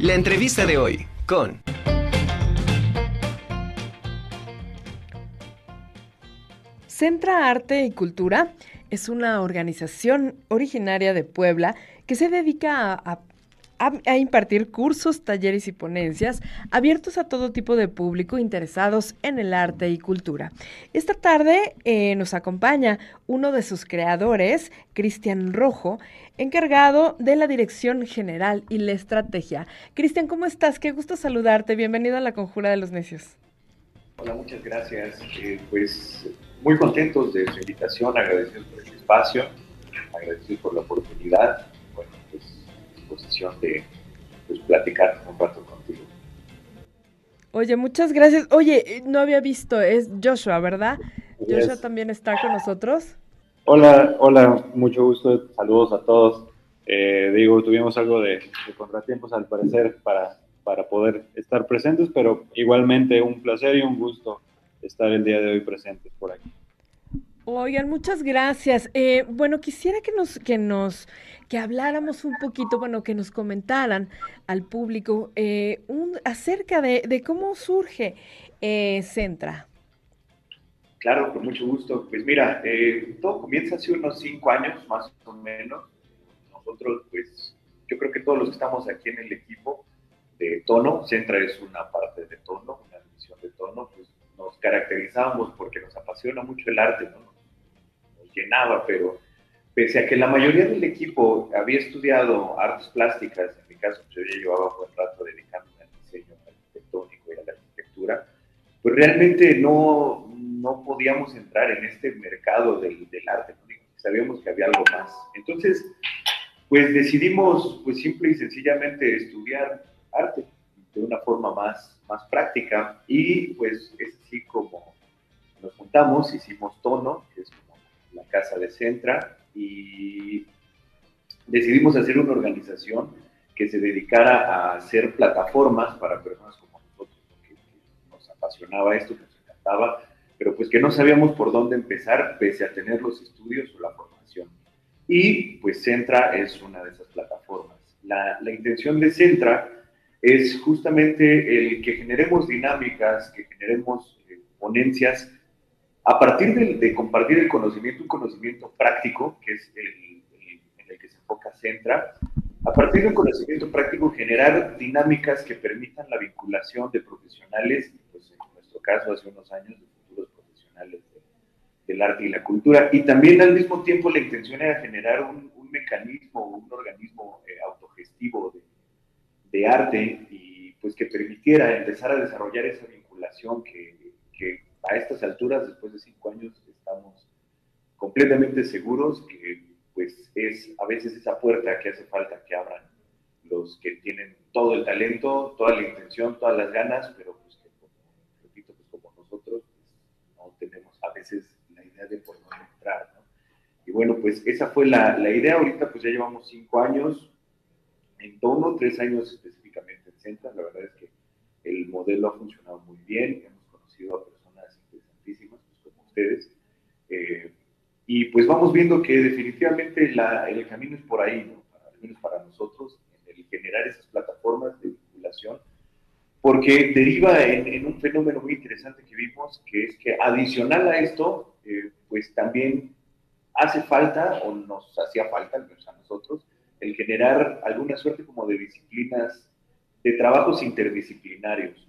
La entrevista de hoy con... Centra Arte y Cultura es una organización originaria de Puebla que se dedica a, impartir cursos, talleres y ponencias abiertos a todo tipo de público interesados en el arte y cultura. Esta tarde eh, nos acompaña uno de sus creadores, Cristian Rojo, encargado de la dirección general y la estrategia. Cristian, ¿cómo estás? Qué gusto saludarte. Bienvenido a la Conjura de los Necios. Hola, muchas gracias. Eh, pues muy contentos de su invitación, agradecidos por el espacio, agradecidos por la oportunidad, disposición de pues, platicar un rato contigo. Oye, muchas gracias. Oye, no había visto, es Joshua, ¿verdad? Joshua también está con nosotros. Hola, hola, mucho gusto, saludos a todos. Eh, digo, tuvimos algo de, de contratiempos al parecer para para poder estar presentes, pero igualmente un placer y un gusto estar el día de hoy presentes por aquí. Oigan, muchas gracias. Eh, bueno, quisiera que nos, que nos, que habláramos un poquito, bueno, que nos comentaran al público eh, un, acerca de, cómo surge eh, Centra. Claro, con mucho gusto. Pues mira, todo comienza hace unos cinco años, más o menos. Nosotros, pues, yo creo que todos los que estamos aquí en el equipo, de tono, Centra es una parte de tono, una división de tono, pues nos caracterizamos porque nos apasiona mucho el arte, ¿no? Llenaba, pero pese a que la mayoría del equipo había estudiado artes plásticas, en mi caso pues, yo ya llevaba buen rato dedicándome al diseño arquitectónico y a la arquitectura, pues realmente no, no podíamos entrar en este mercado del, del arte, sabíamos que había algo más. Entonces, pues decidimos, pues simple y sencillamente estudiar arte de una forma más, más práctica y pues es así como nos juntamos, hicimos Tono, que es la casa de Centra y decidimos hacer una organización que se dedicara a hacer plataformas para personas como nosotros, que, nos apasionaba esto, que nos encantaba, pero pues que no sabíamos por dónde empezar pese a tener los estudios o la formación. Y pues Centra es una de esas plataformas. La, la intención de Centra es justamente el que generemos dinámicas, que generemos eh, ponencias a partir de, compartir el conocimiento, un conocimiento práctico, que es el, en el que se enfoca Centra, a partir del conocimiento práctico generar dinámicas que permitan la vinculación de profesionales, pues en nuestro caso hace unos años de futuros profesionales del arte y la cultura, y también al mismo tiempo la intención era generar un, mecanismo, un organismo eh, autogestivo de arte y pues que permitiera empezar a desarrollar esa vinculación que a estas alturas, después de cinco años, estamos completamente seguros que pues es a veces esa puerta que hace falta que abran los que tienen todo el talento, toda la intención, todas las ganas, pero pues que como, repito, pues como nosotros pues, no tenemos a veces la idea de por dónde entrar, ¿no? Y bueno, pues esa fue la, la idea, ahorita pues ya llevamos cinco años, en tono, tres años específicamente en Centra. La verdad es que el modelo ha funcionado muy bien. Hemos conocido a personas interesantísimas, pues, como ustedes. Eh, y pues vamos viendo que definitivamente el camino es por ahí, ¿no? al menos para nosotros, en el generar esas plataformas de vinculación, porque deriva en, un fenómeno muy interesante que vimos, que es que adicional a esto, eh, pues también hace falta, o nos hacía falta, al menos a nosotros, el generar alguna suerte como de disciplinas, de trabajos interdisciplinarios.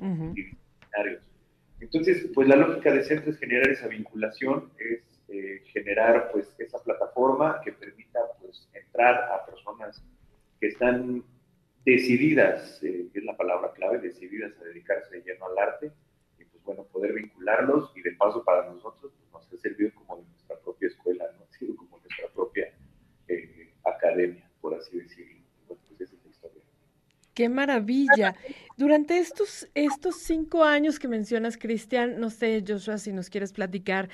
Entonces, pues la lógica de centro es generar esa vinculación, es eh, generar pues esa plataforma que permita pues entrar a personas que están decididas, eh, es la palabra clave, decididas a dedicarse de lleno al arte, y pues bueno, poder vincularlos y de paso para nosotros pues, nos ha servido como nuestra propia escuela, ¿no? ha sido como nuestra propia eh, academia por así decirlo. pues. Qué maravilla. Durante estos, estos cinco años que mencionas, Cristian, no sé, Joshua, si nos quieres platicar,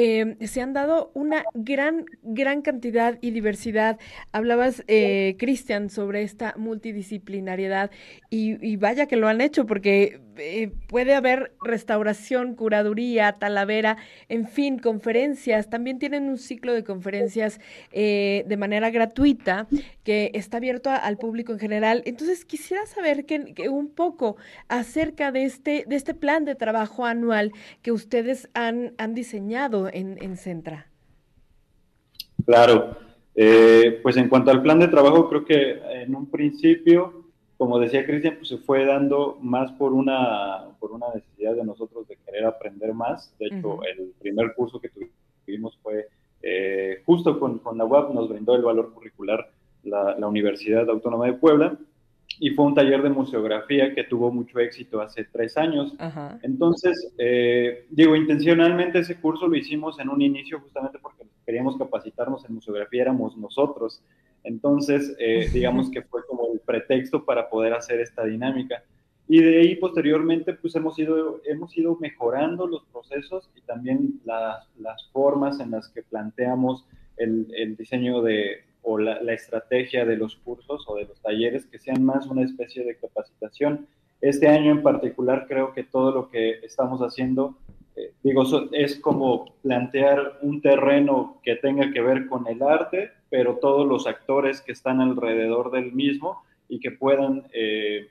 eh, se han dado una gran, gran cantidad y diversidad. Hablabas, eh, Cristian, sobre esta multidisciplinariedad y, vaya que lo han hecho porque eh, puede haber restauración, curaduría, talavera, en fin, conferencias. También tienen un ciclo de conferencias de manera gratuita que está abierto al público en general. Entonces, quisiera saber que, un poco acerca de este, de este plan de trabajo anual que ustedes han, han diseñado en, en Centra. Claro, eh, pues en cuanto al plan de trabajo, creo que en un principio, como decía Cristian, pues se fue dando más por una, por una necesidad de nosotros de querer aprender más. De hecho, el primer curso que tuvimos fue eh, justo con, con, la web, nos brindó el valor curricular la, la Universidad Autónoma de Puebla y fue un taller de museografía que tuvo mucho éxito hace tres años. Entonces, eh, digo, intencionalmente ese curso lo hicimos en un inicio justamente porque queríamos capacitarnos en museografía, éramos nosotros. Entonces, eh, digamos que fue como el pretexto para poder hacer esta dinámica. Y de ahí posteriormente, pues hemos ido, hemos ido mejorando los procesos y también las, las formas en las que planteamos el, el diseño de, o la, estrategia de los cursos o de los talleres que sean más una especie de capacitación. Este año en particular creo que todo lo que estamos haciendo, eh, digo, es como plantear un terreno que tenga que ver con el arte, pero todos los actores que están alrededor del mismo y que puedan eh,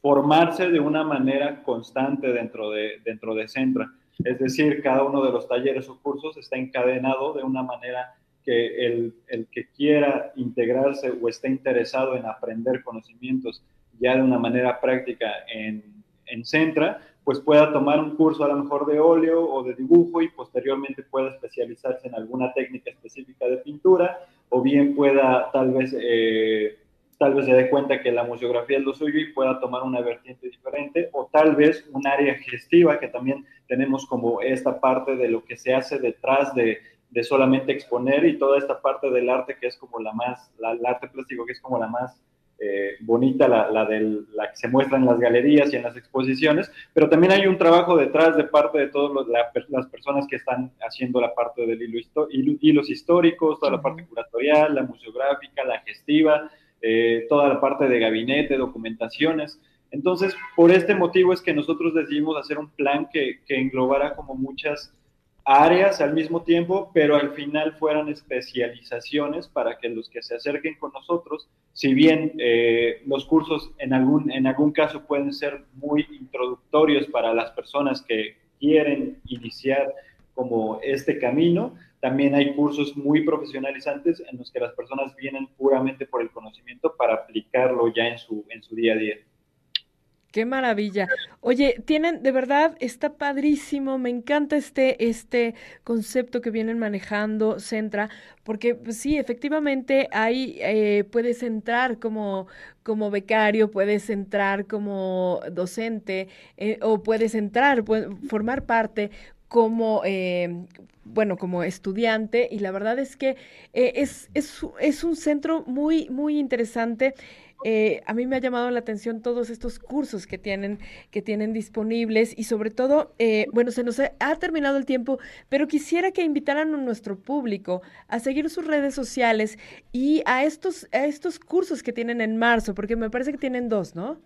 formarse de una manera constante dentro de, dentro de Centra. Es decir, cada uno de los talleres o cursos está encadenado de una manera que el, el, que quiera integrarse o esté interesado en aprender conocimientos ya de una manera práctica en, en Centra, pues pueda tomar un curso a lo mejor de óleo o de dibujo y posteriormente pueda especializarse en alguna técnica específica de pintura o bien pueda tal vez, eh, tal vez se dé cuenta que la museografía es lo suyo y pueda tomar una vertiente diferente o tal vez un área gestiva que también tenemos como esta parte de lo que se hace detrás de, de solamente exponer y toda esta parte del arte que es como la más, la, el arte plástico que es como la más eh, bonita, la, la, del, la que se muestra en las galerías y en las exposiciones, pero también hay un trabajo detrás de parte de todas las personas que están haciendo la parte del hilo hilos históricos, toda la parte curatorial, la museográfica, la gestiva, eh, toda la parte de gabinete, documentaciones. Entonces, por este motivo es que nosotros decidimos hacer un plan que, que englobara como muchas áreas al mismo tiempo, pero al final fueran especializaciones para que los que se acerquen con nosotros, si bien eh, los cursos en algún, en algún caso pueden ser muy introductorios para las personas que quieren iniciar como este camino, también hay cursos muy profesionalizantes en los que las personas vienen puramente por el conocimiento para aplicarlo ya en su, en su día a día. Qué maravilla. Oye, tienen, de verdad, está padrísimo, me encanta este, este concepto que vienen manejando Centra, porque pues, sí, efectivamente ahí eh, puedes entrar como, como becario, puedes entrar como docente eh, o puedes entrar, formar parte como, eh, bueno, como estudiante y la verdad es que es, es, es un centro muy, muy interesante. Eh, a mí me ha llamado la atención todos estos cursos que tienen, que tienen disponibles y sobre todo, eh, bueno, se nos ha, terminado el tiempo, pero quisiera que invitaran a nuestro público a seguir sus redes sociales y a estos, a estos cursos que tienen en marzo, porque me parece que tienen dos, ¿no?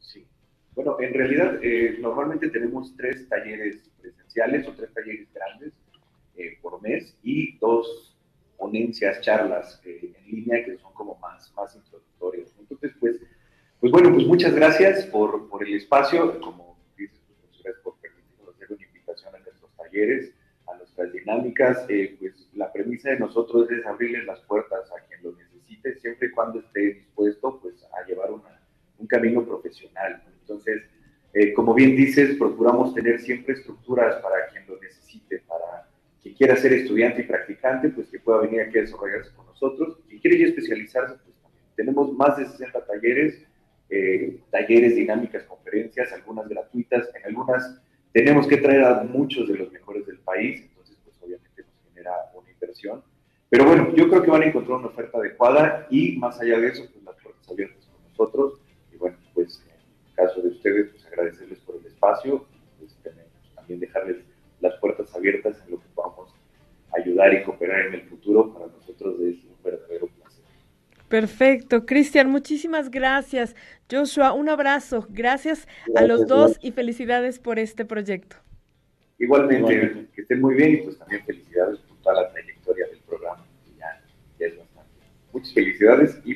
Sí. Bueno, en realidad eh, normalmente tenemos tres talleres presenciales o tres talleres grandes por mes y dos ponencias, charlas en línea que son como más, más introductorias. Bueno, pues muchas gracias por, por el espacio. Como dices, pues gracias por permitirnos hacer una invitación a nuestros talleres, a nuestras dinámicas. Eh, pues la premisa de nosotros es abrirles las puertas a quien lo necesite, siempre y cuando esté dispuesto pues, a llevar una, un camino profesional. Entonces, eh, como bien dices, procuramos tener siempre estructuras para quien lo necesite, para quien quiera ser estudiante y practicante, pues que pueda venir aquí a desarrollarse con nosotros. Quien quiere ya especializarse, pues tenemos más de 60 talleres, eh, talleres, dinámicas, conferencias, algunas gratuitas, en algunas tenemos que traer a muchos de los mejores del país, entonces pues obviamente nos genera una inversión. Pero bueno, yo creo que van a encontrar una oferta adecuada y más allá de eso, Perfecto. Cristian, muchísimas gracias. Joshua, un abrazo. Gracias, a los dos y felicidades por este proyecto. Igualmente, que estén muy bien y pues también felicidades por toda la trayectoria del programa. Ya, ya es bastante. Muchas felicidades y